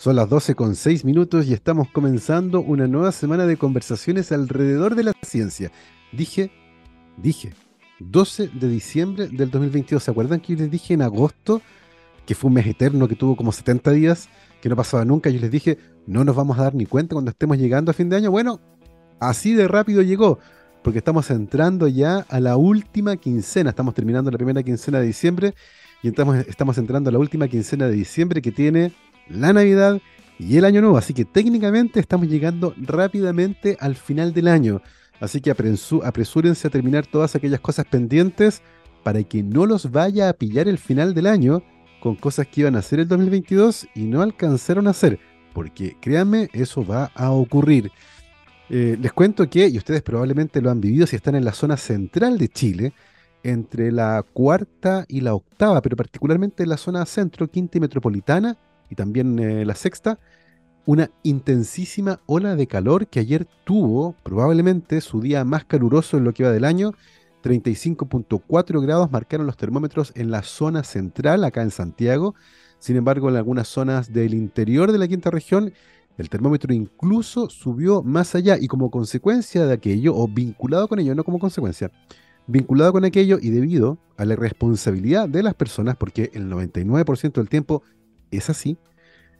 Son las 12 con 6 minutos y estamos comenzando una nueva semana de conversaciones alrededor de la ciencia. Dije, dije, 12 de diciembre del 2022. ¿Se acuerdan que yo les dije en agosto, que fue un mes eterno, que tuvo como 70 días, que no pasaba nunca? Yo les dije, no nos vamos a dar ni cuenta cuando estemos llegando a fin de año. Bueno, así de rápido llegó, porque estamos entrando ya a la última quincena. Estamos terminando la primera quincena de diciembre y estamos, estamos entrando a la última quincena de diciembre que tiene la Navidad y el Año Nuevo. Así que técnicamente estamos llegando rápidamente al final del año. Así que apresúrense a terminar todas aquellas cosas pendientes para que no los vaya a pillar el final del año con cosas que iban a hacer el 2022 y no alcanzaron a hacer. Porque créanme, eso va a ocurrir. Eh, les cuento que, y ustedes probablemente lo han vivido si están en la zona central de Chile, entre la cuarta y la octava, pero particularmente en la zona centro, quinta y metropolitana, y también eh, la sexta, una intensísima ola de calor que ayer tuvo probablemente su día más caluroso en lo que va del año. 35.4 grados marcaron los termómetros en la zona central, acá en Santiago. Sin embargo, en algunas zonas del interior de la quinta región, el termómetro incluso subió más allá y como consecuencia de aquello, o vinculado con ello, no como consecuencia, vinculado con aquello y debido a la responsabilidad de las personas, porque el 99% del tiempo es así.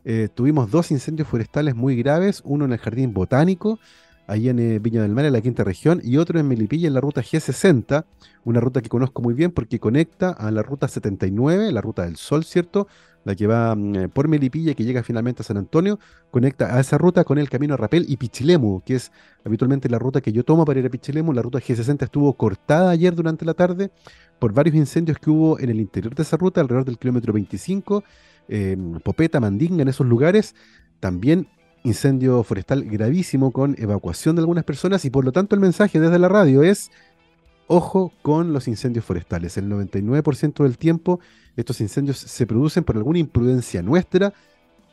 Eh, tuvimos dos incendios forestales muy graves, uno en el Jardín Botánico, ahí en eh, Viña del Mar, en la quinta región, y otro en Melipilla, en la ruta G60, una ruta que conozco muy bien porque conecta a la ruta 79, la ruta del Sol, ¿cierto? La que va mm, eh, por Melipilla y que llega finalmente a San Antonio, conecta a esa ruta con el camino a Rapel y Pichilemu, que es habitualmente la ruta que yo tomo para ir a Pichilemu. La ruta G60 estuvo cortada ayer durante la tarde por varios incendios que hubo en el interior de esa ruta, alrededor del kilómetro 25 Popeta, Mandinga, en esos lugares, también incendio forestal gravísimo con evacuación de algunas personas y por lo tanto el mensaje desde la radio es ojo con los incendios forestales. El 99% del tiempo estos incendios se producen por alguna imprudencia nuestra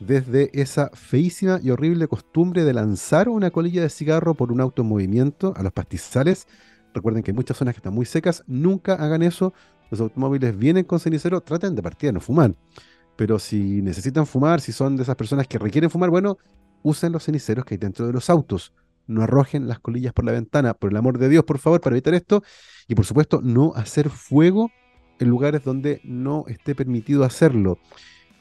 desde esa feísima y horrible costumbre de lanzar una colilla de cigarro por un auto en movimiento a los pastizales. Recuerden que en muchas zonas que están muy secas, nunca hagan eso. Los automóviles vienen con cenicero, traten de partir a no fumar. Pero si necesitan fumar, si son de esas personas que requieren fumar, bueno, usen los ceniceros que hay dentro de los autos. No arrojen las colillas por la ventana, por el amor de Dios, por favor, para evitar esto. Y por supuesto, no hacer fuego en lugares donde no esté permitido hacerlo.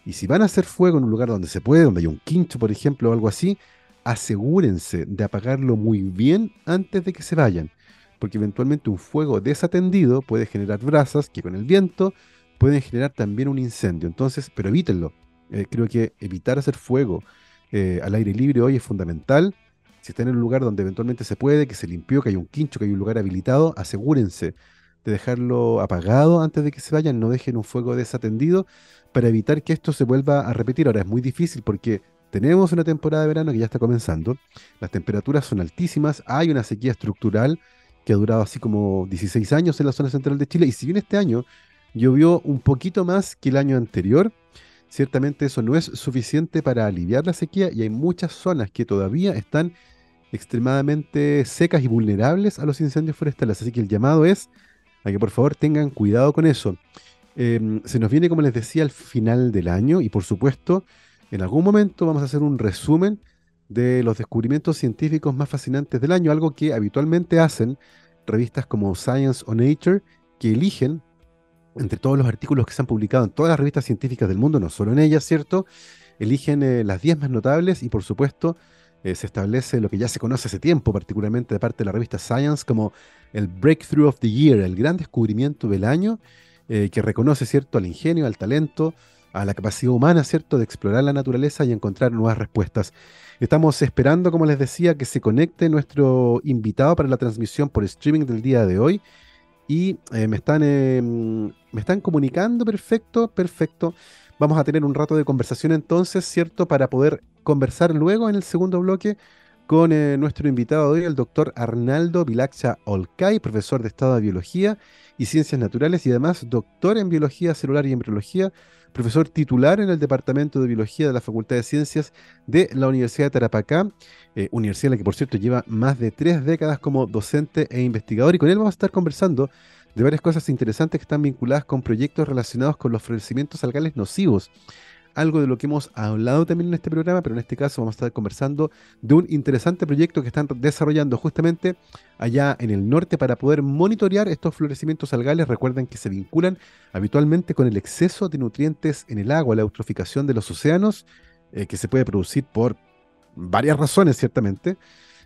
Y si van a hacer fuego en un lugar donde se puede, donde hay un quincho, por ejemplo, o algo así, asegúrense de apagarlo muy bien antes de que se vayan. Porque eventualmente un fuego desatendido puede generar brasas que con el viento pueden generar también un incendio. Entonces, pero evítenlo. Eh, creo que evitar hacer fuego eh, al aire libre hoy es fundamental. Si están en un lugar donde eventualmente se puede, que se limpió, que hay un quincho, que hay un lugar habilitado, asegúrense de dejarlo apagado antes de que se vayan. No dejen un fuego desatendido para evitar que esto se vuelva a repetir. Ahora es muy difícil porque tenemos una temporada de verano que ya está comenzando. Las temperaturas son altísimas. Hay una sequía estructural que ha durado así como 16 años en la zona central de Chile. Y si bien este año llovió un poquito más que el año anterior. Ciertamente eso no es suficiente para aliviar la sequía y hay muchas zonas que todavía están extremadamente secas y vulnerables a los incendios forestales. Así que el llamado es a que por favor tengan cuidado con eso. Em, se nos viene, como les decía, al final del año y por supuesto, en algún momento vamos a hacer un resumen de los descubrimientos científicos más fascinantes del año, algo que habitualmente hacen revistas como Science o Nature, que eligen entre todos los artículos que se han publicado en todas las revistas científicas del mundo, no solo en ellas, ¿cierto? Eligen eh, las 10 más notables y por supuesto eh, se establece lo que ya se conoce hace tiempo, particularmente de parte de la revista Science, como el Breakthrough of the Year, el gran descubrimiento del año, eh, que reconoce, ¿cierto?, al ingenio, al talento, a la capacidad humana, ¿cierto?, de explorar la naturaleza y encontrar nuevas respuestas. Estamos esperando, como les decía, que se conecte nuestro invitado para la transmisión por streaming del día de hoy y eh, me, están, em, me están comunicando, perfecto, perfecto. Vamos a tener un rato de conversación entonces, ¿cierto? Para poder conversar luego en el segundo bloque con eh, nuestro invitado de hoy, el doctor Arnaldo Vilaxa Olcay, profesor de Estado de Biología y Ciencias Naturales y además doctor en Biología Celular y Embriología, profesor titular en el Departamento de Biología de la Facultad de Ciencias de la Universidad de Tarapacá, eh, universidad en la que por cierto lleva más de tres décadas como docente e investigador y con él vamos a estar conversando de varias cosas interesantes que están vinculadas con proyectos relacionados con los florecimientos algales nocivos. Algo de lo que hemos hablado también en este programa, pero en este caso vamos a estar conversando de un interesante proyecto que están desarrollando justamente allá en el norte para poder monitorear estos florecimientos algales. Recuerden que se vinculan habitualmente con el exceso de nutrientes en el agua, la eutroficación de los océanos, eh, que se puede producir por varias razones, ciertamente.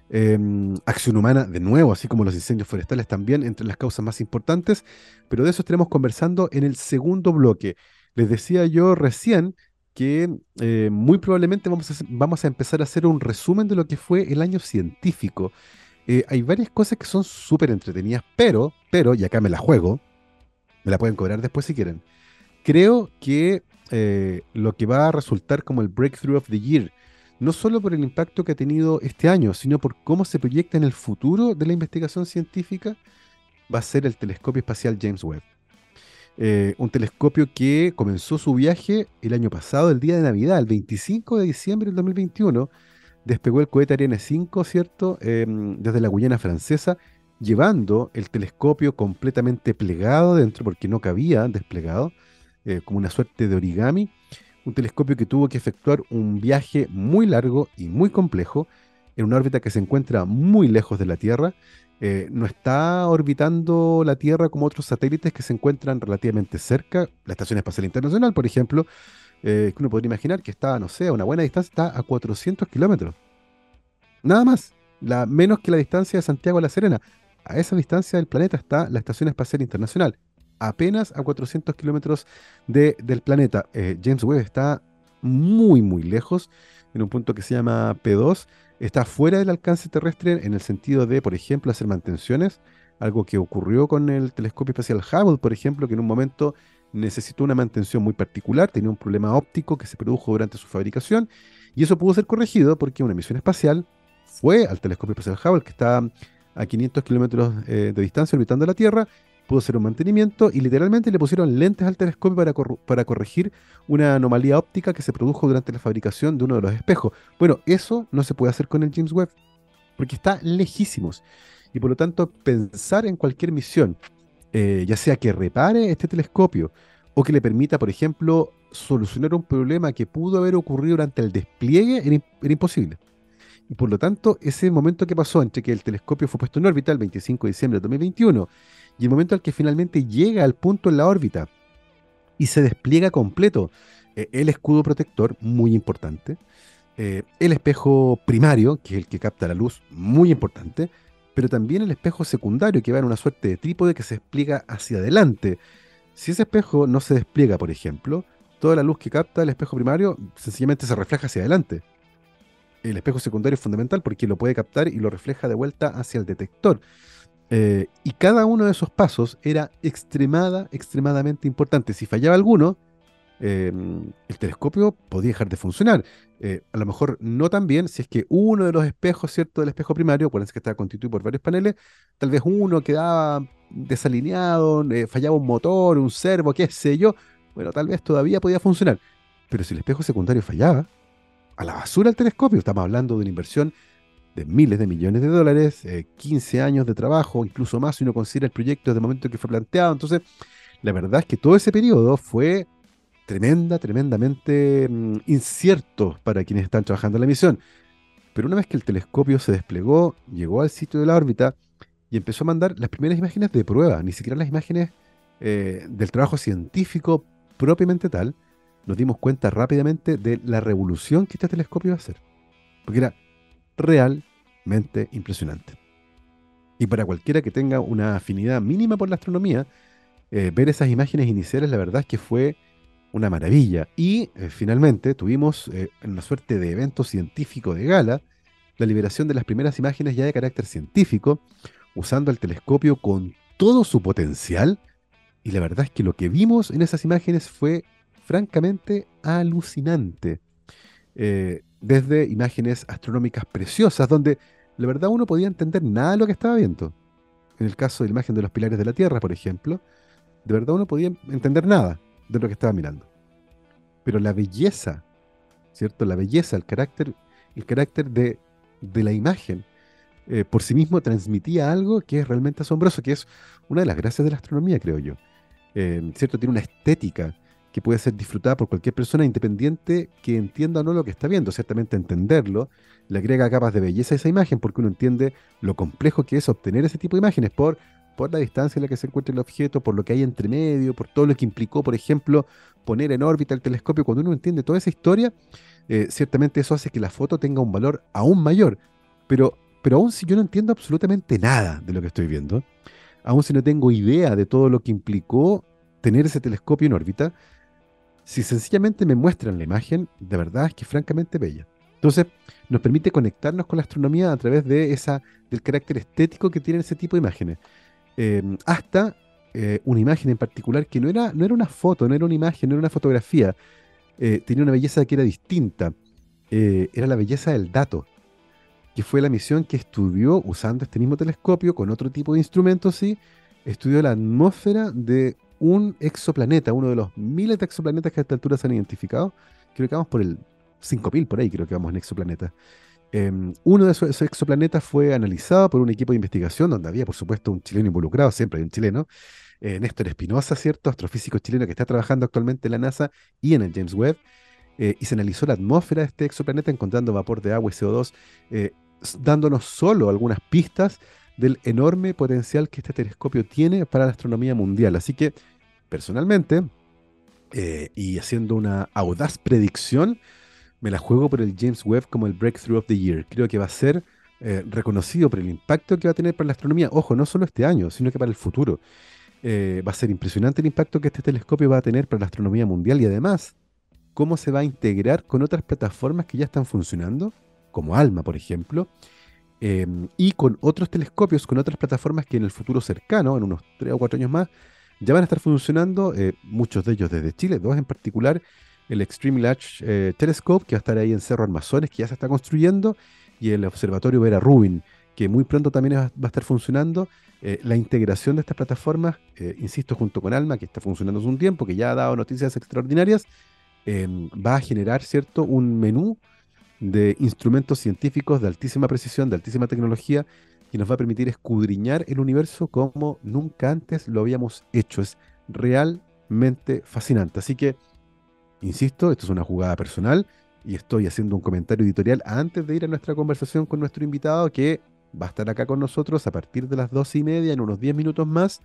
Em, acción humana, de nuevo, así como los incendios forestales también, entre las causas más importantes, pero de eso estaremos conversando en el segundo bloque. Les decía yo recién que eh, muy probablemente vamos a, vamos a empezar a hacer un resumen de lo que fue el año científico. Eh, hay varias cosas que son súper entretenidas, pero, pero, y acá me la juego, me la pueden cobrar después si quieren. Creo que eh, lo que va a resultar como el Breakthrough of the Year no solo por el impacto que ha tenido este año, sino por cómo se proyecta en el futuro de la investigación científica, va a ser el telescopio espacial James Webb. Eh, un telescopio que comenzó su viaje el año pasado, el día de Navidad, el 25 de diciembre del 2021. Despegó el cohete Ariane 5, ¿cierto? Em, desde la Guyana francesa, llevando el telescopio completamente plegado dentro, porque no cabía desplegado, eh, como una suerte de origami un telescopio que tuvo que efectuar un viaje muy largo y muy complejo en una órbita que se encuentra muy lejos de la Tierra. Eh, no está orbitando la Tierra como otros satélites que se encuentran relativamente cerca. La Estación Espacial Internacional, por ejemplo, eh, que uno podría imaginar que está, no sé, a una buena distancia, está a 400 kilómetros. Nada más, menos que la distancia de Santiago a La Serena. A esa distancia del planeta está la Estación Espacial Internacional apenas a 400 kilómetros del planeta. Eh, James Webb está muy, muy lejos, en un punto que se llama P2. Está fuera del alcance terrestre en el sentido de, por ejemplo, hacer mantenciones. Algo que ocurrió con el telescopio espacial Hubble, por ejemplo, que en un momento necesitó una mantención muy particular, tenía un problema óptico que se produjo durante su fabricación, y eso pudo ser corregido porque una misión espacial fue al telescopio espacial Hubble, que está a 500 kilómetros eh, de distancia orbitando la Tierra, pudo hacer un mantenimiento y literalmente le pusieron lentes al telescopio para, para corregir una anomalía óptica que se produjo durante la fabricación de uno de los espejos. Bueno, eso no se puede hacer con el James Webb, porque está lejísimos. Y por lo tanto, pensar en cualquier misión, eh, ya sea que repare este telescopio o que le permita, por ejemplo, solucionar un problema que pudo haber ocurrido durante el despliegue, era, imposible. Y por lo tanto, ese momento que pasó entre que el telescopio fue puesto en órbita el 25 de diciembre de 2021 y el momento al que finalmente llega al punto en la órbita y se despliega completo eh, el escudo protector, muy importante, eh, el espejo primario, que es el que capta la luz, muy importante, pero también el espejo secundario, que va en una suerte de trípode que se despliega hacia adelante. Si ese espejo no se despliega, por ejemplo, toda la luz que capta el espejo primario sencillamente se refleja hacia adelante. El espejo secundario es fundamental porque lo puede captar y lo refleja de vuelta hacia el detector. Eh, y cada uno de esos pasos era extremada, extremadamente importante. Si fallaba alguno, em, el telescopio podía dejar de funcionar. Eh, a lo mejor no tan bien si es que uno de los espejos, ¿cierto? Del espejo primario, acuérdense que está constituido por varios paneles, tal vez uno quedaba desalineado, eh, fallaba un motor, un servo, qué sé yo. Bueno, tal vez todavía podía funcionar. Pero si el espejo secundario fallaba, a la basura el telescopio. Estamos hablando de una inversión de miles de millones de dólares, 15 eh, años de trabajo, incluso más si uno considera el proyecto desde el momento que fue planteado. Entonces, la verdad es que todo ese periodo fue tremenda, tremendamente mm, incierto para quienes están trabajando en la misión. Pero una vez que el telescopio se desplegó, llegó al sitio de la órbita y empezó a mandar las primeras imágenes de prueba, ni siquiera las imágenes eh, del trabajo científico propiamente tal, nos dimos cuenta rápidamente de la revolución que este telescopio iba a hacer. Porque era realmente impresionante. Y para cualquiera que tenga una afinidad mínima por la astronomía, eh, ver esas imágenes iniciales, la verdad es que fue una maravilla. Y eh, finalmente tuvimos eh, una suerte de evento científico de gala, la liberación de las primeras imágenes ya de carácter científico, usando el telescopio con todo su potencial. Y la verdad es que lo que vimos en esas imágenes fue francamente alucinante desde imágenes astronómicas preciosas, donde la verdad uno podía entender nada de lo que estaba viendo. En el caso de la imagen de los pilares de la Tierra, por ejemplo, de verdad uno podía entender nada de lo que estaba mirando. Pero la belleza, ¿cierto? La belleza, el carácter, el carácter de, la imagen, eh, por sí mismo transmitía algo que es realmente asombroso, que es una de las gracias de la astronomía, creo yo. Eh, ¿Cierto? Tiene una estética que puede ser disfrutada por cualquier persona independiente que entienda o no lo que está viendo. Ciertamente entenderlo le agrega capas de belleza a esa imagen porque uno entiende lo complejo que es obtener ese tipo de imágenes por, por la distancia en la que se encuentra el objeto, por lo que hay entre medio, por todo lo que implicó, por ejemplo, poner en órbita el telescopio. Cuando uno entiende toda esa historia, eh, ciertamente eso hace que la foto tenga un valor aún mayor. Pero, pero aún si yo no entiendo absolutamente nada de lo que estoy viendo, aún si no tengo idea de todo lo que implicó tener ese telescopio en órbita, si sencillamente me muestran la imagen, de verdad es que es francamente bella. Entonces, nos permite conectarnos con la astronomía a través de esa, del carácter estético que tienen ese tipo de imágenes. Em, hasta eh, una imagen en particular que no era, no era una foto, no era una imagen, no era una fotografía. Eh, tenía una belleza que era distinta. Eh, era la belleza del dato, que fue la misión que estudió usando este mismo telescopio con otro tipo de instrumentos, sí, estudió la atmósfera de un exoplaneta, uno de los miles de exoplanetas que a esta altura se han identificado. Creo que vamos por el 5000 por ahí, creo que vamos en exoplaneta. Em, uno de esos, exoplanetas fue analizado por un equipo de investigación donde había, por supuesto, un chileno involucrado, siempre hay un chileno, eh, Néstor Espinosa, ¿cierto? Astrofísico chileno que está trabajando actualmente en la NASA y en el James Webb. Eh, y se analizó la atmósfera de este exoplaneta encontrando vapor de agua y CO2, eh, dándonos solo algunas pistas del enorme potencial que este telescopio tiene para la astronomía mundial. Así que personalmente, eh, y haciendo una audaz predicción, me la juego por el James Webb como el Breakthrough of the Year. Creo que va a ser eh, reconocido por el impacto que va a tener para la astronomía. Ojo, no solo este año, sino que para el futuro. Eh, va a ser impresionante el impacto que este telescopio va a tener para la astronomía mundial y además cómo se va a integrar con otras plataformas que ya están funcionando, como ALMA, por ejemplo, y con otros telescopios, con otras plataformas que en el futuro cercano, en unos 3 o 4 años más, ya van a estar funcionando, eh, muchos de ellos desde Chile, dos en particular, el Extreme Large eh, Telescope, que va a estar ahí en Cerro Armazones, que ya se está construyendo, y el Observatorio Vera Rubin, que muy pronto también va a estar funcionando. Eh, la integración de estas plataformas, insisto, junto con Alma, que está funcionando hace un tiempo, que ya ha dado noticias extraordinarias, em, va a generar, ¿cierto?, un menú de instrumentos científicos de altísima precisión, de altísima tecnología, y nos va a permitir escudriñar el universo como nunca antes lo habíamos hecho. Es realmente fascinante. Así que, insisto, esto es una jugada personal y estoy haciendo un comentario editorial antes de ir a nuestra conversación con nuestro invitado que va a estar acá con nosotros a partir de las dos y media, en unos diez minutos más.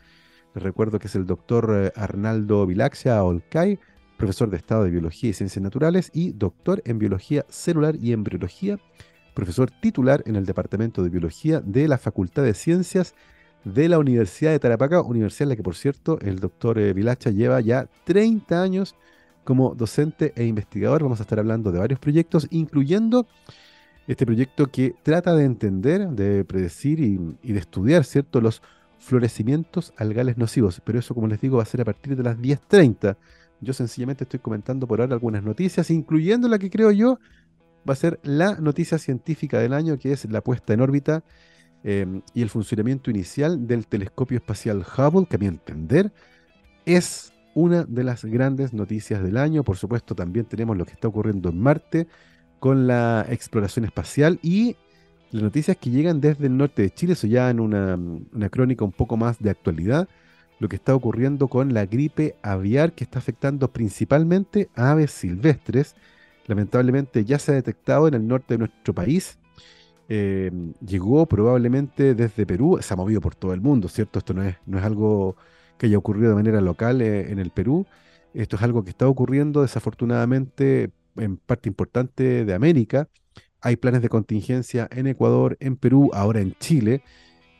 Les recuerdo que es el doctor eh, Arnaldo Vilaxia Olcay, profesor de Estado de Biología y Ciencias Naturales y doctor en Biología Celular y Embriología profesor titular en el Departamento de Biología de la Facultad de Ciencias de la Universidad de Tarapacá, universidad en la que, por cierto, el doctor eh, Vilacha lleva ya 30 años como docente e investigador. Vamos a estar hablando de varios proyectos, incluyendo este proyecto que trata de entender, de predecir y, de estudiar, ¿cierto?, los florecimientos algales nocivos. Pero eso, como les digo, va a ser a partir de las 10.30. Yo sencillamente estoy comentando por ahora algunas noticias, incluyendo la que creo yo va a ser la noticia científica del año, que es la puesta en órbita em, y el funcionamiento inicial del telescopio espacial Hubble, que a mi entender es una de las grandes noticias del año. Por supuesto, también tenemos lo que está ocurriendo en Marte con la exploración espacial y las noticias que llegan desde el norte de Chile, eso ya en una, una crónica un poco más de actualidad, lo que está ocurriendo con la gripe aviar que está afectando principalmente a aves silvestres lamentablemente ya se ha detectado en el norte de nuestro país. Eh, llegó probablemente desde Perú, se ha movido por todo el mundo, ¿cierto? Esto no es, no es algo que haya ocurrido de manera local eh, en el Perú, esto es algo que está ocurriendo desafortunadamente en parte importante de América. Hay planes de contingencia en Ecuador, en Perú, ahora en Chile,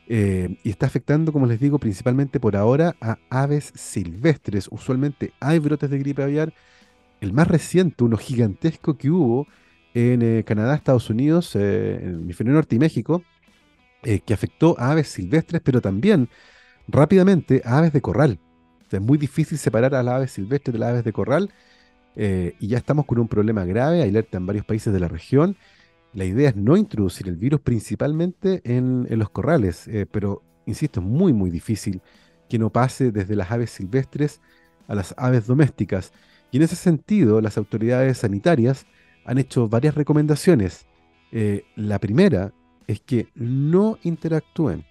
eh, y está afectando, como les digo, principalmente por ahora a aves silvestres. Usualmente hay brotes de gripe aviar, el más reciente, uno gigantesco que hubo en eh, Canadá, Estados Unidos, eh, en el hemisferio norte y México, eh, que afectó a aves silvestres, pero también rápidamente a aves de corral. es muy difícil separar a las aves silvestres de las aves de corral y ya estamos con un problema grave, hay alerta en varios países de la región. La idea es no introducir el virus principalmente en, en los corrales, pero insisto, es muy, muy difícil que no pase desde las aves silvestres a las aves domésticas. Y en ese sentido, las autoridades sanitarias han hecho varias recomendaciones. Eh, la primera es que no interactúen,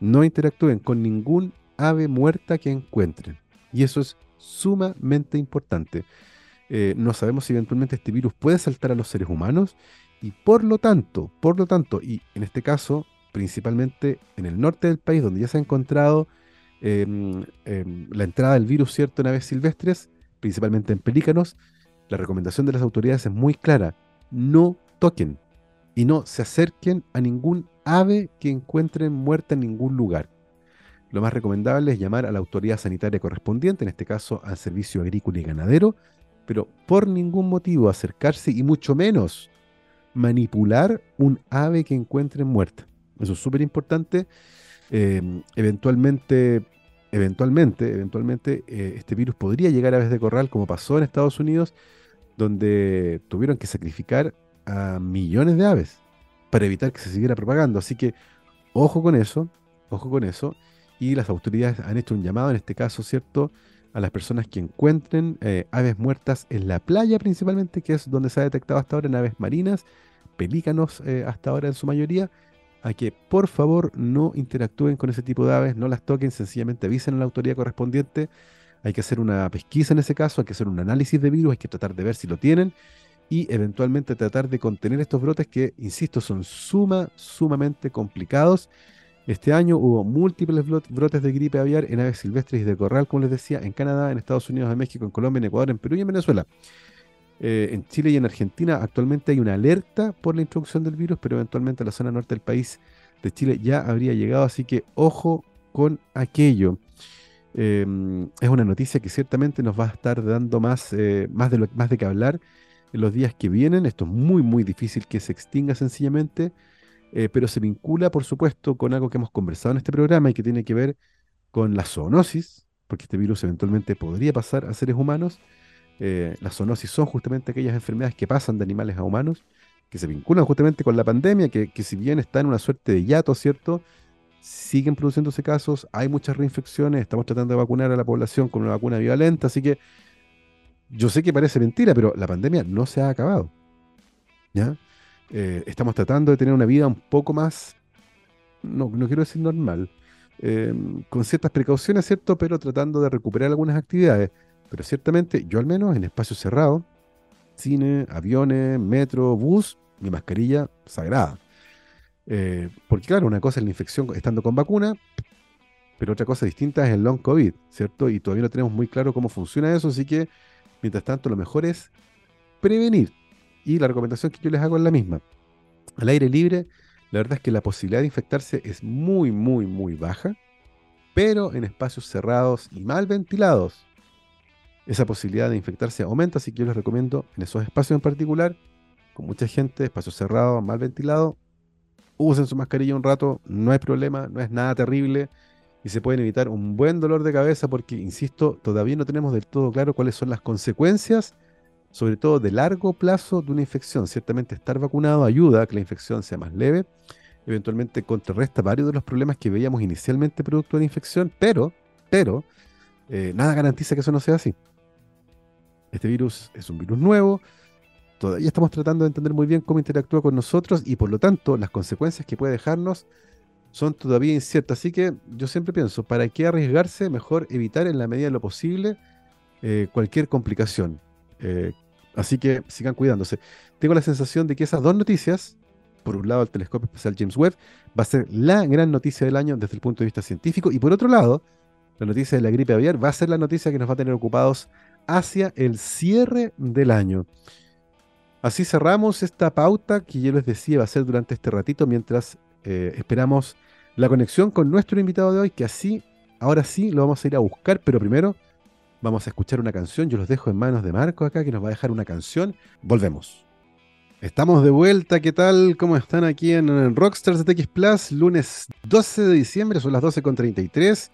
no interactúen con ningún ave muerta que encuentren. Y eso es sumamente importante. Eh, no sabemos si eventualmente este virus puede saltar a los seres humanos y por lo tanto, por lo tanto, y en este caso, principalmente en el norte del país, donde ya se ha encontrado em, em, la entrada del virus, ¿cierto?, en aves silvestres, principalmente en pelícanos, la recomendación de las autoridades es muy clara, no toquen y no se acerquen a ningún ave que encuentren muerta en ningún lugar. Lo más recomendable es llamar a la autoridad sanitaria correspondiente, en este caso al Servicio Agrícola y Ganadero, pero por ningún motivo acercarse y mucho menos manipular un ave que encuentren muerta. Eso es súper importante. Em, eventualmente, eventualmente, eventualmente, eh, este virus podría llegar a aves de corral, como pasó en Estados Unidos, donde tuvieron que sacrificar a millones de aves para evitar que se siguiera propagando. Así que ojo con eso, ojo con eso. Y las autoridades han hecho un llamado, en este caso, ¿cierto?, a las personas que encuentren eh, aves muertas en la playa principalmente, que es donde se ha detectado hasta ahora en aves marinas, pelícanos eh, hasta ahora en su mayoría, a que por favor no interactúen con ese tipo de aves, no las toquen, sencillamente avisen a la autoridad correspondiente. Hay que hacer una pesquisa en ese caso, hay que hacer un análisis de virus, hay que tratar de ver si lo tienen y eventualmente tratar de contener estos brotes que, insisto, son suma, sumamente complicados este año hubo múltiples brotes de gripe aviar en aves silvestres y de corral, como les decía, en Canadá, en Estados Unidos, en México, en Colombia, en Ecuador, en Perú y en Venezuela. Eh, en Chile y en Argentina actualmente hay una alerta por la introducción del virus, pero eventualmente la zona norte del país de Chile ya habría llegado, así que ojo con aquello. Em, es una noticia que ciertamente nos va a estar dando más, eh, más, de lo, más de que hablar en los días que vienen. Esto es muy, muy difícil que se extinga sencillamente. Eh, pero se vincula, por supuesto, con algo que hemos conversado en este programa y que tiene que ver con la zoonosis, porque este virus eventualmente podría pasar a seres humanos. Eh, las zoonosis son justamente aquellas enfermedades que pasan de animales a humanos, que se vinculan justamente con la pandemia, que, si bien está en una suerte de hiato, ¿cierto? Siguen produciéndose casos, hay muchas reinfecciones, estamos tratando de vacunar a la población con una vacuna violenta, así que yo sé que parece mentira, pero la pandemia no se ha acabado. ¿Ya? Eh, estamos tratando de tener una vida un poco más, no, no quiero decir normal, em, con ciertas precauciones, ¿cierto? Pero tratando de recuperar algunas actividades. Pero ciertamente, yo al menos en espacios cerrados, cine, aviones, metro, bus, mi mascarilla sagrada. Eh, porque claro, una cosa es la infección estando con vacuna, pero otra cosa distinta es el long COVID, ¿cierto? Y todavía no tenemos muy claro cómo funciona eso, así que mientras tanto lo mejor es prevenir, y la recomendación que yo les hago es la misma. Al aire libre, la verdad es que la posibilidad de infectarse es muy, muy, muy baja, pero en espacios cerrados y mal ventilados, esa posibilidad de infectarse aumenta, así que yo les recomiendo en esos espacios en particular, con mucha gente, espacios cerrados, mal ventilados, usen su mascarilla un rato, no hay problema, no es nada terrible y se pueden evitar un buen dolor de cabeza porque, insisto, todavía no tenemos del todo claro cuáles son las consecuencias sobre todo de largo plazo de una infección. Ciertamente estar vacunado ayuda a que la infección sea más leve, eventualmente contrarresta varios de los problemas que veíamos inicialmente producto de la infección, pero, pero, eh, nada garantiza que eso no sea así. Este virus es un virus nuevo, todavía estamos tratando de entender muy bien cómo interactúa con nosotros y por lo tanto las consecuencias que puede dejarnos son todavía inciertas. Así que yo siempre pienso, ¿para qué arriesgarse? Mejor evitar en la medida de lo posible eh, cualquier complicación. Eh, Así que sigan cuidándose. Tengo la sensación de que esas dos noticias, por un lado el telescopio espacial James Webb, va a ser la gran noticia del año desde el punto de vista científico, y por otro lado, la noticia de la gripe aviar va a ser la noticia que nos va a tener ocupados hacia el cierre del año. Así cerramos esta pauta que yo les decía va a ser durante este ratito mientras eh, esperamos la conexión con nuestro invitado de hoy, que así, ahora sí, lo vamos a ir a buscar, pero primero Vamos a escuchar una canción. Yo los dejo en manos de Marco acá, que nos va a dejar una canción. Volvemos. Estamos de vuelta. ¿Qué tal? ¿Cómo están aquí en Rockstars de TX Plus? Lunes 12 de diciembre, son las 12.33.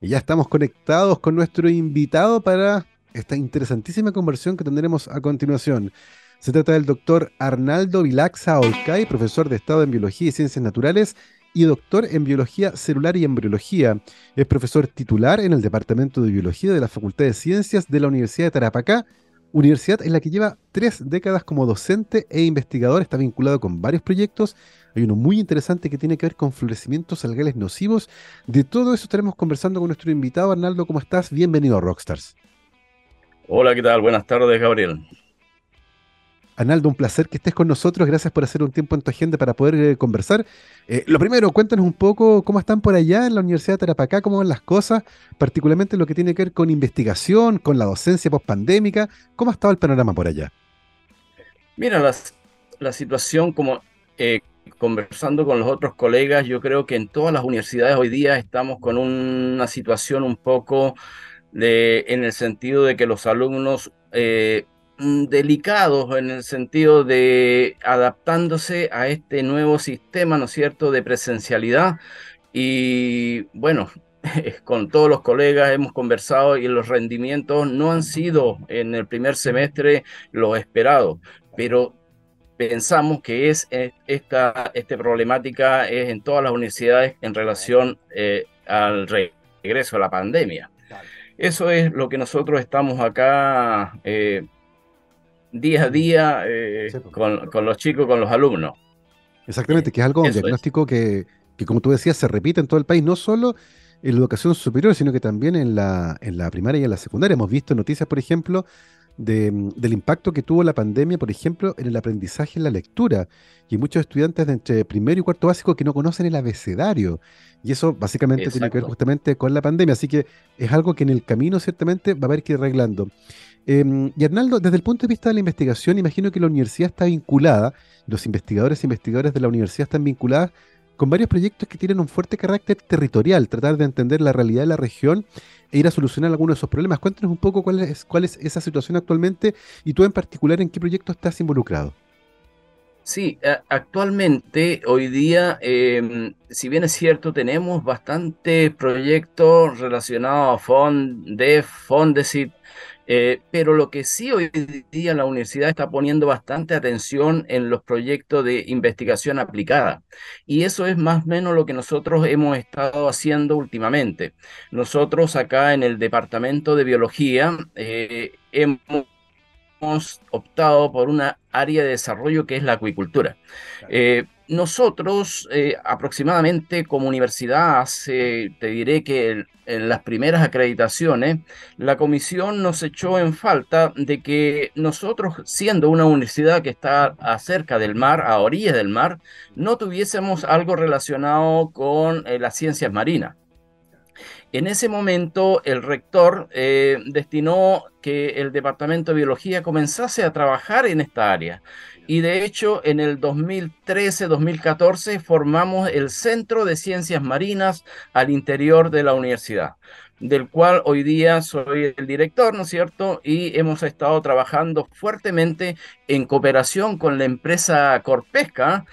Y ya estamos conectados con nuestro invitado para esta interesantísima conversión que tendremos a continuación. Se trata del doctor Arnaldo Vilaxa Olcay, profesor de Estado en Biología y Ciencias Naturales y doctor en Biología Celular y Embriología. Es profesor titular en el Departamento de Biología de la Facultad de Ciencias de la Universidad de Tarapacá, universidad en la que lleva tres décadas como docente e investigador. Está vinculado con varios proyectos. Hay uno muy interesante que tiene que ver con florecimientos algales nocivos. De todo eso estaremos conversando con nuestro invitado. Arnaldo, ¿cómo estás? Bienvenido a Rockstars. Hola, ¿qué tal? Buenas tardes, Gabriel. Analdo, un placer que estés con nosotros. Gracias por hacer un tiempo en tu agenda para poder eh, conversar. Eh, lo primero, cuéntanos un poco cómo están por allá en la Universidad de Tarapacá, cómo van las cosas, particularmente lo que tiene que ver con investigación, con la docencia pospandémica. ¿Cómo ha estado el panorama por allá? Mira, la, la situación, como eh, conversando con los otros colegas, yo creo que en todas las universidades hoy día estamos con una situación un poco de, en el sentido de que los alumnos Mm, delicados en el sentido de adaptándose a este nuevo sistema, ¿no es cierto?, de presencialidad. Y bueno, con todos los colegas hemos conversado y los rendimientos no han sido en el primer semestre lo esperado, pero pensamos que es eh, esta, esta problemática es en todas las universidades en relación eh, al regreso a la pandemia. Eso es lo que nosotros estamos acá eh, día a día eh, con, los chicos, con los alumnos. Exactamente, que es algo, un diagnóstico que, como tú decías, se repite en todo el país, no solo en la educación superior, sino que también en la, en la primaria y en la secundaria. Hemos visto noticias, por ejemplo, del impacto que tuvo la pandemia, por ejemplo, en el aprendizaje en la lectura. Y muchos estudiantes de entre primero y cuarto básico que no conocen el abecedario. Y eso básicamente tiene que ver justamente con la pandemia. Así que es algo que en el camino ciertamente va a haber que ir arreglando. Em, y Arnaldo, desde el punto de vista de la investigación, imagino que la universidad está vinculada, los investigadores e investigadores de la universidad están vinculadas con varios proyectos que tienen un fuerte carácter territorial, tratar de entender la realidad de la región e ir a solucionar algunos de esos problemas. Cuéntanos un poco cuál es, cuál es esa situación actualmente y tú en particular en qué proyecto estás involucrado. Sí, actualmente, hoy día, em, si bien es cierto, tenemos bastantes proyectos relacionados a FONDEF, FONDESIT, eh, pero lo que sí hoy día la universidad está poniendo bastante atención en los proyectos de investigación aplicada. Y eso es más o menos lo que nosotros hemos estado haciendo últimamente. Nosotros acá en el Departamento de Biología eh, hemos optado por una área de desarrollo que es la acuicultura. Eh, nosotros eh, aproximadamente como universidad hace, te diré que en las primeras acreditaciones, la comisión nos echó en falta de que nosotros, siendo una universidad que está acerca del mar, a orillas del mar, no tuviésemos algo relacionado con eh, las ciencias marinas. En ese momento, el rector eh, destinó que el Departamento de Biología comenzase a trabajar en esta área. Y de hecho, en el 2013-2014 formamos el Centro de Ciencias Marinas al interior de la universidad, del cual hoy día soy el director, ¿no es cierto? Y hemos estado trabajando fuertemente en cooperación con la empresa Corpesca.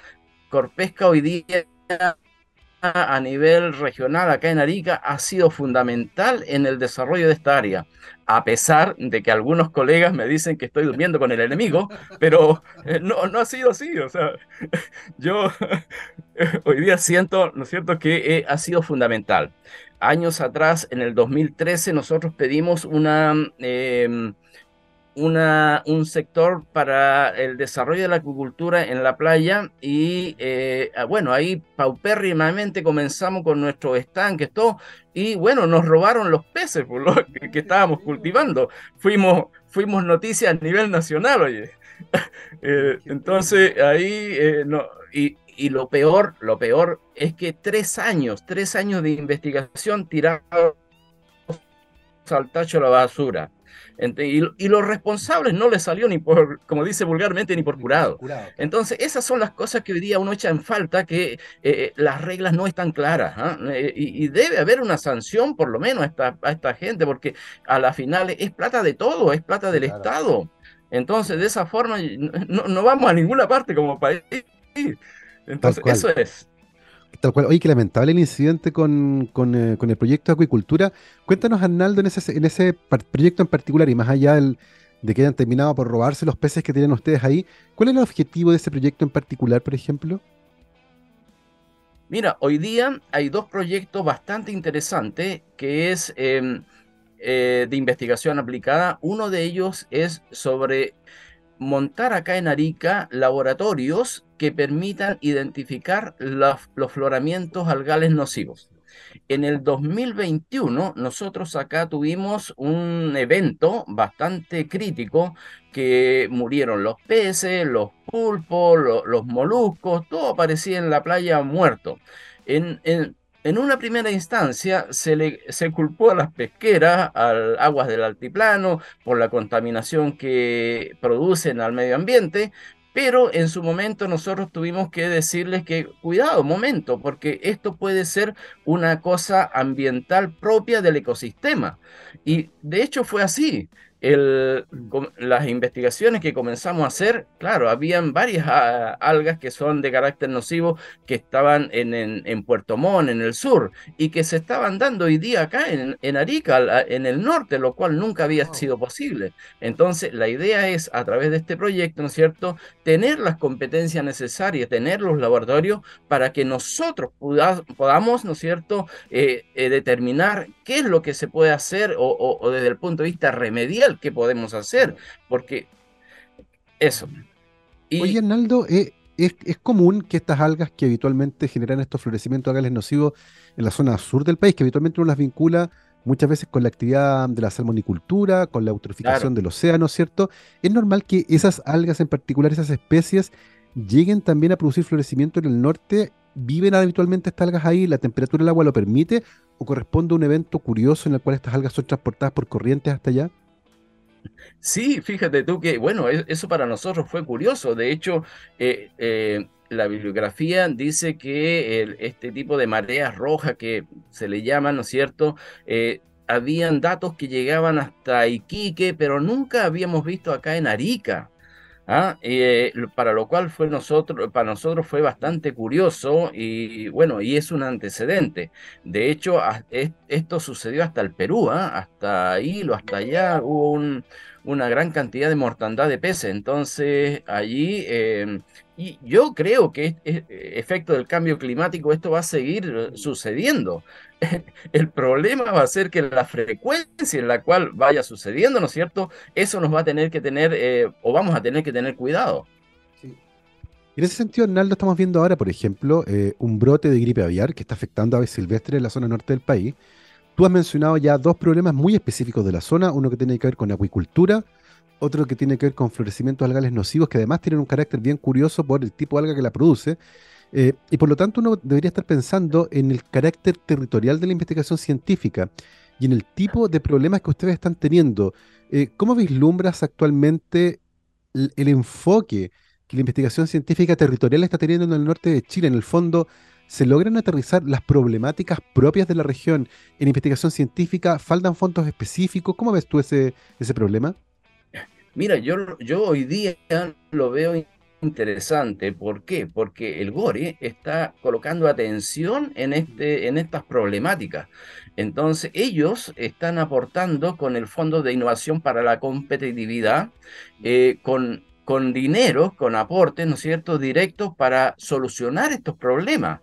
Corpesca hoy día a nivel regional acá en Arica ha sido fundamental en el desarrollo de esta área, a pesar de que algunos colegas me dicen que estoy durmiendo con el enemigo, pero eh, no, no ha sido así, o sea, yo hoy día siento, ¿no es cierto?, que eh, ha sido fundamental. Años atrás, en el 2013, nosotros pedimos una... Em, una, un sector para el desarrollo de la acuicultura en la playa y eh, ah, bueno, ahí paupérrimamente comenzamos con nuestros estanques, todo, y bueno, nos robaron los peces por lo que, estábamos cultivando. Fuimos, fuimos noticia a nivel nacional, oye. Eh, entonces ahí, eh, no, y, y lo peor, lo peor es que tres años, tres años de investigación tirados al tacho la basura. Y, los responsables no les salió ni por, como dice vulgarmente, ni por curado. Entonces, esas son las cosas que hoy día uno echa en falta, que eh, eh, las reglas no están claras. ¿ah? Eh, y, debe haber una sanción, por lo menos, a esta, a esta gente, porque a la final es plata de todo, es plata del Estado. Entonces, de esa forma, no, vamos a ninguna parte como país. Entonces, eso es. Tal cual. Oye, qué lamentable el incidente con, eh, el proyecto de acuicultura. Cuéntanos, Arnaldo, en ese, en ese proyecto en particular y más allá de que hayan terminado por robarse los peces que tienen ustedes ahí, ¿cuál es el objetivo de ese proyecto en particular, por ejemplo? Mira, hoy día hay dos proyectos bastante interesantes que es em, eh, de investigación aplicada. Uno de ellos es sobre montar acá en Arica laboratorios que permitan identificar los floramientos algales nocivos. En el 2021 nosotros acá tuvimos un evento bastante crítico que murieron los peces, los pulpos, los moluscos, todo aparecía en la playa muerto. En, en, una primera instancia se, le, se culpó a las pesqueras, a aguas del altiplano, por la contaminación que producen al medio ambiente, pero en su momento nosotros tuvimos que decirles que, cuidado, momento, porque esto puede ser una cosa ambiental propia del ecosistema. Y de hecho fue así el, las investigaciones que comenzamos a hacer, claro, habían varias ah, algas que son de carácter nocivo que estaban en, en, Puerto Montt, en el sur, y que se estaban dando hoy día acá en, en Arica, en el norte, lo cual nunca había sido posible. Entonces, la idea es, a través de este proyecto, ¿no es cierto?, tener las competencias necesarias, tener los laboratorios para que nosotros podamos, ¿no es cierto?, eh, eh, determinar qué es lo que se puede hacer o, o desde el punto de vista remedial qué podemos hacer, porque eso. Y... Oye, Arnaldo, eh, es, común que estas algas que habitualmente generan estos florecimientos algales nocivos en la zona sur del país, que habitualmente uno las vincula muchas veces con la actividad de la salmonicultura, con la eutroficación del océano, ¿cierto? Es normal que esas algas en particular, esas especies, lleguen también a producir florecimiento en el norte. ¿Viven habitualmente estas algas ahí? ¿La temperatura del agua lo permite? ¿O corresponde a un evento curioso en el cual estas algas son transportadas por corrientes hasta allá? Sí, fíjate tú que, bueno, e, eso para nosotros fue curioso. De hecho, eh, eh, la bibliografía dice que este tipo de mareas rojas que se le llaman, ¿no es cierto? Eh, habían datos que llegaban hasta Iquique, pero nunca habíamos visto acá en Arica. ¿Ah? Eh, para lo cual fue nosotros, para nosotros fue bastante curioso y bueno, y es un antecedente. De hecho, esto sucedió hasta el Perú, ¿ah? hasta Hilo, hasta allá hubo una gran cantidad de mortandad de peces. Entonces, allí em, y yo creo que efecto del cambio climático esto va a seguir sucediendo. El problema va a ser que la frecuencia en la cual vaya sucediendo, ¿no es cierto? Eso nos va a tener que tener, eh, o vamos a tener que tener cuidado. En ese sentido, Arnaldo, estamos viendo ahora, por ejemplo, eh, un brote de gripe aviar que está afectando a aves silvestres en la zona norte del país. Tú has mencionado ya dos problemas muy específicos de la zona, uno que tiene que ver con acuicultura otro que tiene que ver con florecimientos algales nocivos, que además tienen un carácter bien curioso por el tipo de alga que la produce. Eh, y por lo tanto uno debería estar pensando en el carácter territorial de la investigación científica y en el tipo de problemas que ustedes están teniendo. Eh, ¿Cómo vislumbras actualmente el, enfoque que la investigación científica territorial está teniendo en el norte de Chile? En el fondo, ¿se logran aterrizar las problemáticas propias de la región en investigación científica? ¿Faltan fondos específicos? ¿Cómo ves tú ese, ese problema? Mira, yo, yo hoy día lo veo interesante. ¿Por qué? Porque el GORE está colocando atención en, este, en estas problemáticas. Entonces, ellos están aportando con el Fondo de Innovación para la Competitividad, eh, con, con dinero, con aportes, ¿no es cierto?, directos para solucionar estos problemas.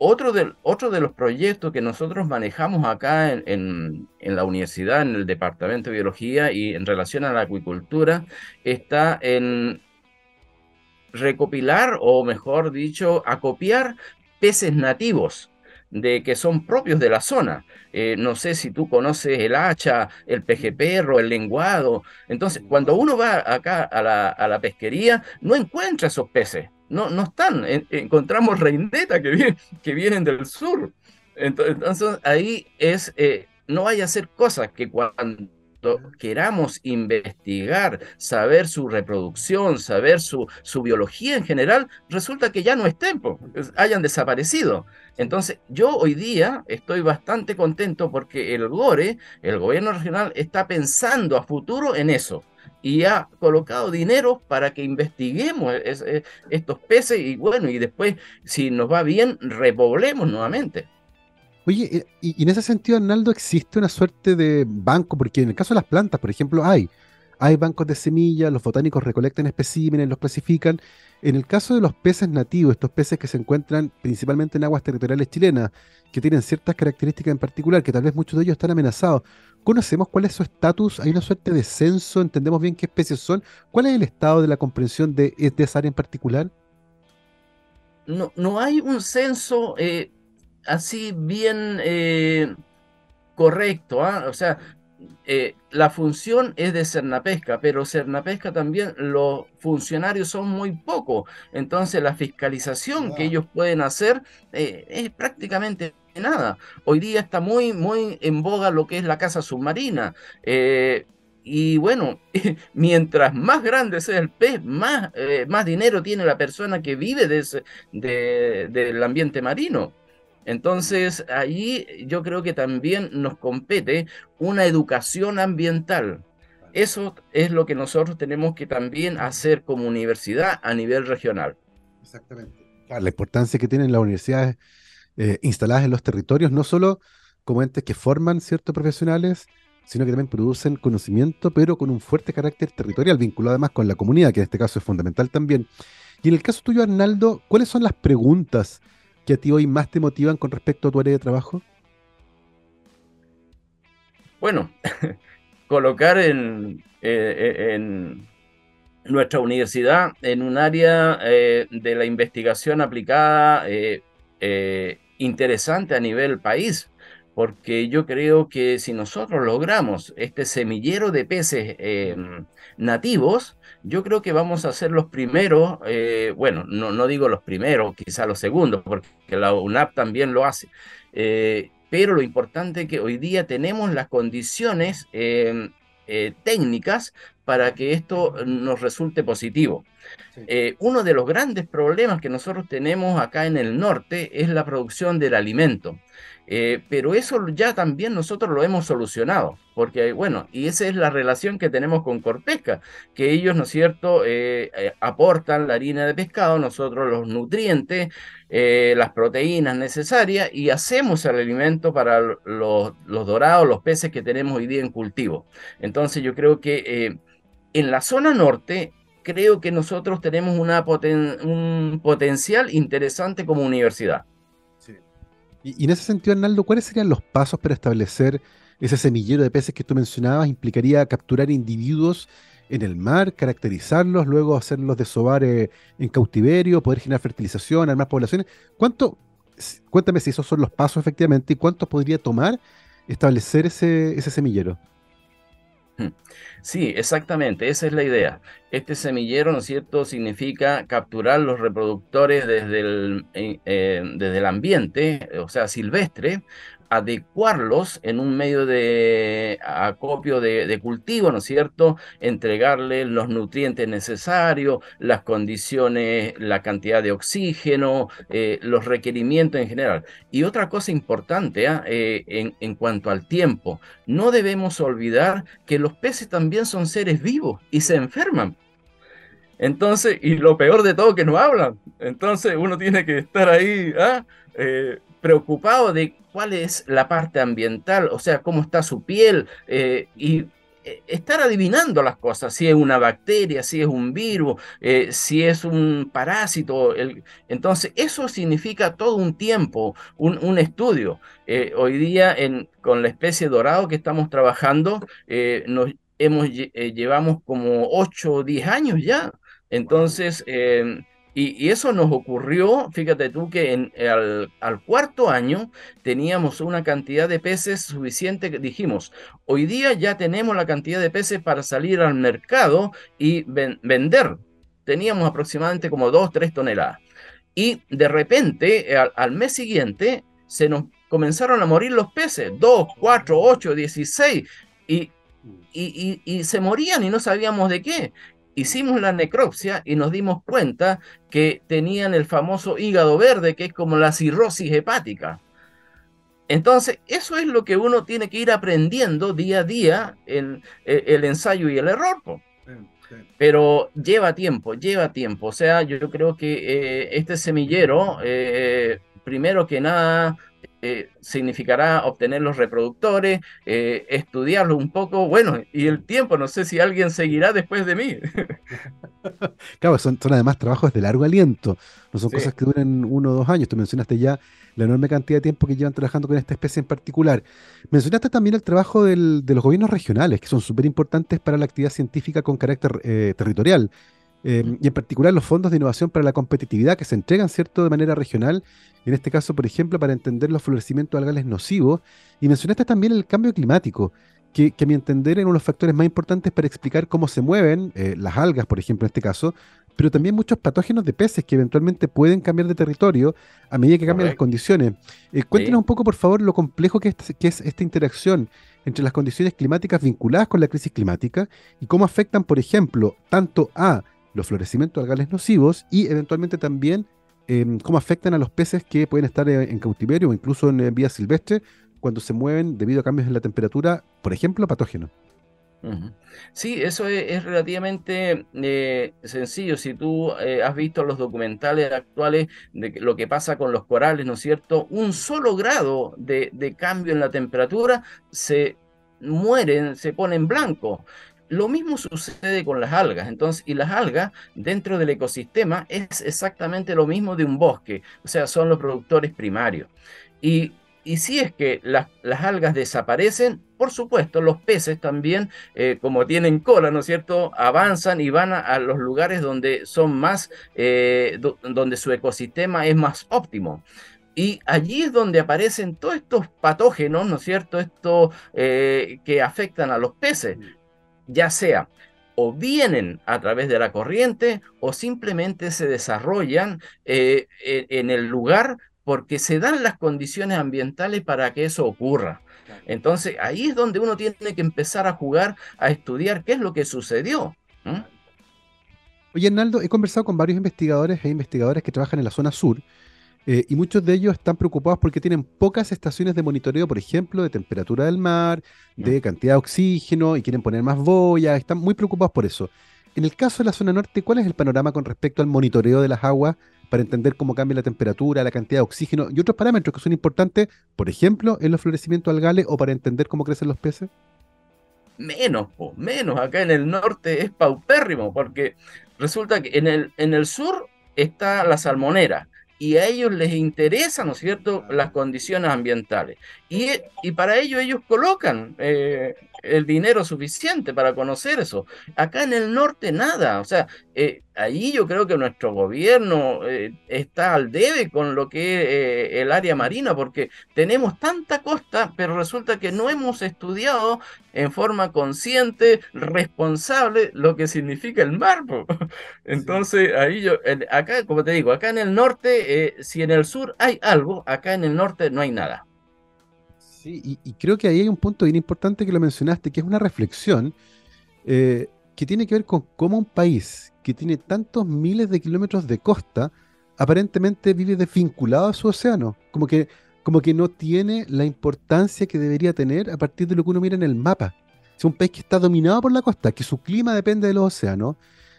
Otro de, otro de los proyectos que nosotros manejamos acá en, la universidad, en el departamento de biología y en relación a la acuicultura, está en recopilar o mejor dicho, acopiar peces nativos de que son propios de la zona. Eh, no sé si tú conoces el hacha, el peje perro, el lenguado. Entonces, cuando uno va acá a la, a la pesquería, no encuentra esos peces no, no están. encontramos reineta que, que vienen del sur. Entonces, ahí es, eh, no hay hacer cosas que cuando queramos investigar, saber su reproducción, saber su, su biología en general, resulta que ya no estén, hayan desaparecido. Entonces, yo hoy día estoy bastante contento porque el GORE, el gobierno regional, está pensando a futuro en eso y ha colocado dinero para que investiguemos estos peces y bueno, y después, si nos va bien, repoblemos nuevamente. Oye, eh, y, en ese sentido, Arnaldo, existe una suerte de banco, porque en el caso de las plantas, por ejemplo, hay, hay bancos de semillas, los botánicos recolectan especímenes, los clasifican. En el caso de los peces nativos, estos peces que se encuentran principalmente en aguas territoriales chilenas, que tienen ciertas características en particular, que tal vez muchos de ellos están amenazados, ¿Conocemos cuál es su estatus? ¿Hay una suerte de censo? ¿Entendemos bien qué especies son? ¿Cuál es el estado de la comprensión de, esa área en particular? No, no hay un censo. Eh, así bien eh, correcto, ¿ah? o sea, eh, la función es de Cernapesca, pero Cernapesca también los funcionarios son muy pocos, entonces la fiscalización que ellos pueden hacer eh, es prácticamente nada. Hoy día está muy, muy en boga lo que es la casa submarina. Eh, y bueno, mientras más grande sea el pez, más, más dinero tiene la persona que vive de ese, del ambiente marino. Entonces, ahí yo creo que también nos compete una educación ambiental. Eso es lo que nosotros tenemos que también hacer como universidad a nivel regional. Exactamente. la importancia que tienen las universidades eh, instaladas en los territorios, no solo como entes que forman ciertos profesionales, sino que también producen conocimiento, pero con un fuerte carácter territorial, vinculado además con la comunidad, que en este caso es fundamental también. Y en el caso tuyo, Arnaldo, ¿cuáles son las preguntas que a hoy más te motivan con respecto a tu área de trabajo? Bueno, colocar en, eh, en, nuestra universidad en un área eh, de la investigación aplicada eh, interesante a nivel país, porque yo creo que si nosotros logramos este semillero de peces nativos, yo creo que vamos a ser los primeros, eh, bueno, no, no, digo los primeros, quizá los segundos, porque la UNAP también lo hace, eh, pero lo importante es que hoy día tenemos las condiciones eh, técnicas para que esto nos resulte positivo. uno de los grandes problemas que nosotros tenemos acá en el norte es la producción del alimento. Eh, pero eso ya también nosotros lo hemos solucionado, porque bueno, y esa es la relación que tenemos con Corpesca, que ellos, ¿no es cierto?, eh, eh, aportan la harina de pescado, nosotros los nutrientes, las proteínas necesarias y hacemos el alimento para los, dorados, los peces que tenemos hoy día en cultivo. Entonces yo creo que en la zona norte creo que nosotros tenemos una un potencial interesante como universidad. Y, en ese sentido, Arnaldo, ¿cuáles serían los pasos para establecer ese semillero de peces que tú mencionabas? ¿Implicaría capturar individuos en el mar, caracterizarlos, luego hacerlos desovar eh, en cautiverio, poder generar fertilización, armar poblaciones? ¿Cuánto, cuéntame si esos son los pasos efectivamente y cuánto podría tomar establecer ese, ese semillero? Sí, exactamente, esa es la idea. Este semillero, ¿no es cierto?, significa capturar los reproductores desde el, eh, eh, desde el ambiente, o sea, silvestre, adecuarlos en un medio de acopio de, cultivo, ¿no es cierto? Entregarle los nutrientes necesarios, las condiciones, la cantidad de oxígeno, eh, los requerimientos en general. Y otra cosa importante ¿ah? eh, en, cuanto al tiempo, no debemos olvidar que los peces también son seres vivos y se enferman. Entonces, y lo peor de todo que no hablan. Entonces uno tiene que estar ahí ¿ah? eh, preocupado de cuál es la parte ambiental, o sea, cómo está su piel eh, y eh, estar adivinando las cosas, si es una bacteria, si es un virus, eh, si es un parásito. entonces, eso significa todo un tiempo, un, estudio. hoy día, en, con la especie dorado que estamos trabajando, nos hemos, llevamos como 8 o 10 años ya. Entonces, y, eso nos ocurrió, fíjate tú, que en, al, cuarto año teníamos una cantidad de peces suficiente que dijimos, hoy día ya tenemos la cantidad de peces para salir al mercado y vender. Teníamos aproximadamente como dos, tres toneladas. Y de repente, al, mes siguiente, se nos comenzaron a morir los peces, 2, 4, 8, 16, y, y, y, se morían y no sabíamos de qué hicimos la necropsia y nos dimos cuenta que tenían el famoso hígado verde, que es como la cirrosis hepática. Entonces, eso es lo que uno tiene que ir aprendiendo día a día en e, el, ensayo y el error. Pero lleva tiempo, lleva tiempo. O sea, yo creo que eh, este semillero, eh, primero que nada, eh, significará obtener los reproductores, eh, estudiarlo un poco, bueno, y el tiempo, no sé si alguien seguirá después de mí. claro, son, además trabajos de largo aliento, no son cosas que duren uno o dos años, tú mencionaste ya la enorme cantidad de tiempo que llevan trabajando con esta especie en particular. Mencionaste también el trabajo de los gobiernos regionales, que son súper importantes para la actividad científica con carácter eh, territorial. Em, y en particular los fondos de innovación para la competitividad que se entregan, ¿cierto?, de manera regional, en este caso, por ejemplo, para entender los florecimientos algales nocivos. Y mencionaste también el cambio climático, que, a mi entender es uno de los factores más importantes para explicar cómo se mueven eh, las algas, por ejemplo, en este caso, pero también muchos patógenos de peces que eventualmente pueden cambiar de territorio a medida que cambian las condiciones. Eh, cuéntenos un poco, por favor, lo complejo que es esta interacción entre las condiciones climáticas vinculadas con la crisis climática y cómo afectan, por ejemplo, tanto a los florecimientos algales nocivos y eventualmente también em, cómo afectan a los peces que pueden estar eh, en cautiverio o incluso en, vía silvestre cuando se mueven debido a cambios en la temperatura, por ejemplo, patógenos. Sí, eso es, relativamente eh, sencillo. Si tú eh, has visto los documentales actuales de lo que pasa con los corales, ¿no es cierto? Un solo grado de, cambio en la temperatura se mueren, se ponen blanco. Lo mismo sucede con las algas, entonces, y las algas dentro del ecosistema es exactamente lo mismo de un bosque, o sea, son los productores primarios. Y, si es que las, algas desaparecen, por supuesto, los peces también, eh, como tienen cola, ¿no es cierto?, avanzan y van a, los lugares donde son más, eh, donde su ecosistema es más óptimo. Y allí es donde aparecen todos estos patógenos, ¿no es cierto?, estos eh, que afectan a los peces ya sea o vienen a través de la corriente o simplemente se desarrollan eh, en el lugar porque se dan las condiciones ambientales para que eso ocurra. Entonces ahí es donde uno tiene que empezar a jugar, a estudiar qué es lo que sucedió. Oye, Arnaldo, he conversado con varios investigadores e investigadoras que trabajan en la zona sur eh, y muchos de ellos están preocupados porque tienen pocas estaciones de monitoreo, por ejemplo, de temperatura del mar, de cantidad de oxígeno y quieren poner más boyas, están muy preocupados por eso. En el caso de la zona norte, ¿cuál es el panorama con respecto al monitoreo de las aguas para entender cómo cambia la temperatura, la cantidad de oxígeno y otros parámetros que son importantes, por ejemplo, en los florecimientos algales o para entender cómo crecen los peces? Menos, menos. Acá en el norte es paupérrimo, porque resulta que en el, en el sur está la salmonera y a ellos les interesan, ¿no es cierto?, las condiciones ambientales. Y, y para ello ellos colocan eh, el dinero suficiente para conocer eso. Acá en el norte nada, o sea, eh, ahí yo creo que nuestro gobierno eh, está al debe con lo que es eh, el área marina, porque tenemos tanta costa, pero resulta que no hemos estudiado en forma consciente, responsable, lo que significa el mar. Entonces, ahí yo, acá, como te digo, acá en el norte, si en el sur hay algo, acá en el norte no hay nada. Sí, y, creo que ahí hay un punto bien importante que lo mencionaste, que es una reflexión eh, que tiene que ver con cómo un país que tiene tantos miles de kilómetros de costa aparentemente vive desvinculado a su océano, como que, como que no tiene la importancia que debería tener a partir de lo que uno mira en el mapa. Es un país que está dominado por la costa, que su clima depende de los océanos,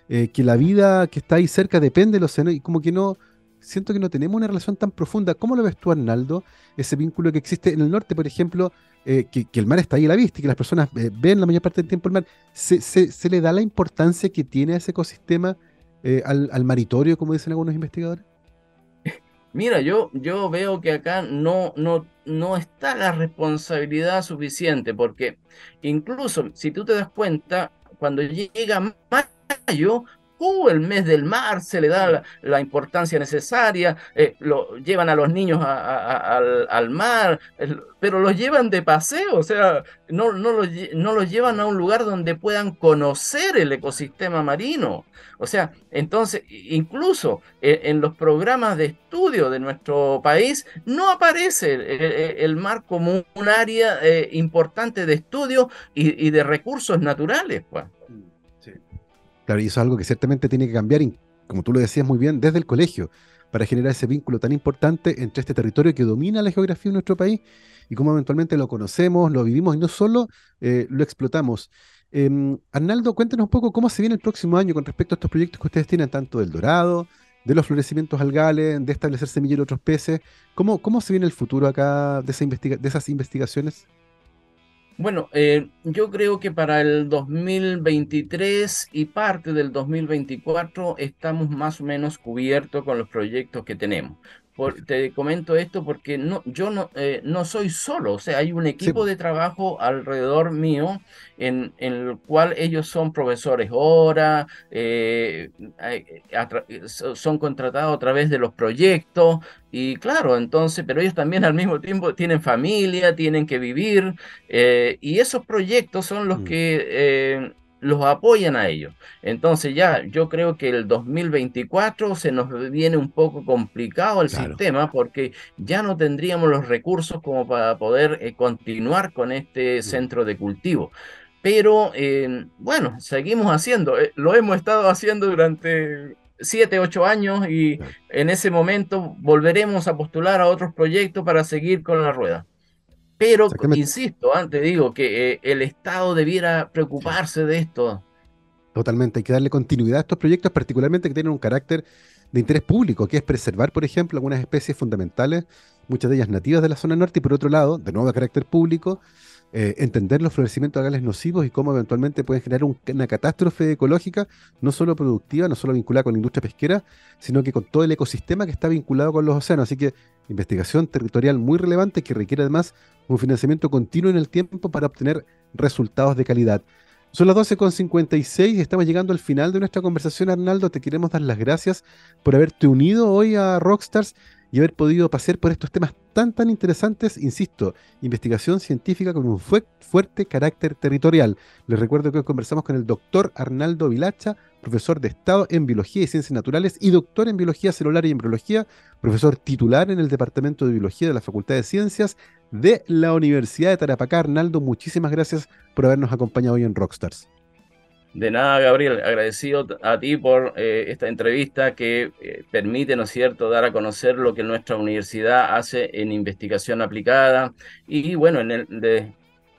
eh, que la vida que está ahí cerca depende del océano y como que no, siento que no tenemos una relación tan profunda. ¿Cómo lo ves tú, Arnaldo? Ese vínculo que existe en el norte, por ejemplo, eh, que, el mar está ahí a la vista y que las personas eh, ven la mayor parte del tiempo el mar. ¿Se, le da la importancia que tiene ese ecosistema eh, al, maritorio, como dicen algunos investigadores? Mira, yo, yo veo que acá no, no, no está la responsabilidad suficiente, porque incluso si tú te das cuenta, cuando llega mayo, uh, el mes del mar, se le da la, importancia necesaria, eh, lo, llevan a los niños al, mar, pero los llevan de paseo, o sea, no, no, los, no los llevan a un lugar donde puedan conocer el ecosistema marino. O sea, entonces, incluso eh, en los programas de estudio de nuestro país, no aparece el, mar como un área eh, importante de estudio y, y de recursos naturales. Pues. Claro, y eso es algo que ciertamente tiene que cambiar, como tú lo decías muy bien, desde el colegio, para generar ese vínculo tan importante entre este territorio que domina la geografía de nuestro país y cómo eventualmente lo conocemos, lo vivimos y no solo eh, lo explotamos. Em, Arnaldo, cuéntanos un poco cómo se viene el próximo año con respecto a estos proyectos que ustedes tienen, tanto del dorado, de los florecimientos algales, de establecer semilleros de otros peces. ¿Cómo, ¿Cómo se viene el futuro acá de, de esas investigaciones? Bueno, eh, yo creo que para el 2023 y parte del 2024 estamos más o menos cubiertos con los proyectos que tenemos. Te comento esto porque no, yo no, eh, no soy solo, o sea, hay un equipo de trabajo alrededor mío en, el cual ellos son profesores hora, eh, son contratados a través de los proyectos y claro, entonces, pero ellos también al mismo tiempo tienen familia, tienen que vivir y esos proyectos son los mm. que los apoyan a ellos. Entonces ya yo creo que el 2024 se nos viene un poco complicado el sistema porque ya no tendríamos los recursos como para poder eh, continuar con este mm. centro de cultivo. Pero eh, bueno, seguimos haciendo, eh, lo hemos estado haciendo durante siete, ocho años y en ese momento volveremos a postular a otros proyectos para seguir con la rueda. Pero, insisto, antes digo que eh, el Estado debiera preocuparse de esto. Totalmente, hay que darle continuidad a estos proyectos, particularmente que tienen un carácter de interés público, que es preservar, por ejemplo, algunas especies fundamentales, muchas de ellas nativas de la zona norte, y por otro lado, de nuevo de carácter público, eh, entender los florecimientos de nocivos y cómo eventualmente pueden generar una catástrofe ecológica, no solo productiva, no solo vinculada con la industria pesquera, sino que con todo el ecosistema que está vinculado con los océanos. Así que investigación territorial muy relevante que requiere además un financiamiento continuo en el tiempo para obtener resultados de calidad. Son las 12.56 y estamos llegando al final de nuestra conversación, Arnaldo. Te queremos dar las gracias por haberte unido hoy a Rockstars y haber podido pasear por estos temas tan tan interesantes, insisto, investigación científica con un fuerte carácter territorial. Les recuerdo que hoy conversamos con el doctor Arnaldo Vilacha, profesor de Estado en Biología y Ciencias Naturales y doctor en Biología Celular y Embriología, profesor titular en el Departamento de Biología de la Facultad de Ciencias de la Universidad de Tarapacá. Arnaldo, muchísimas gracias por habernos acompañado hoy en Rockstars. De nada, Gabriel, agradecido a ti por eh, esta entrevista que eh, permite, ¿no es cierto?, dar a conocer lo que nuestra universidad hace en investigación aplicada. Y bueno, en el, de,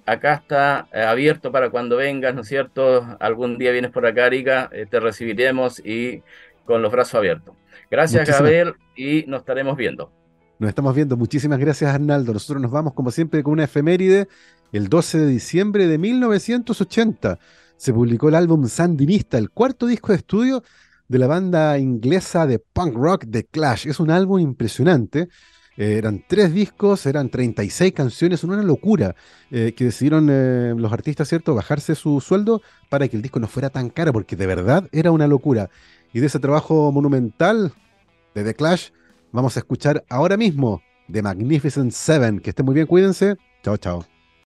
acá está eh, abierto para cuando vengas, ¿no es cierto? Algún día vienes por acá, Arica, te recibiremos y con los brazos abiertos. Gracias, Gabriel, y nos estaremos viendo. Nos estamos viendo. Muchísimas gracias, Arnaldo. Nosotros nos vamos, como siempre, con una efeméride. El 12 de diciembre de 1980 se publicó el álbum Sandinista, el cuarto disco de estudio de la banda inglesa de punk rock The Clash. Es un álbum impresionante. Eh, eran tres discos, eran 36 canciones, una locura eh, que decidieron eh, los artistas, ¿cierto?, bajarse su sueldo para que el disco no fuera tan caro, porque de verdad era una locura. Y de ese trabajo monumental de The Clash, Vamos a escuchar ahora mismo The Magnificent Seven. Que estén muy bien, cuídense. Chao, chao.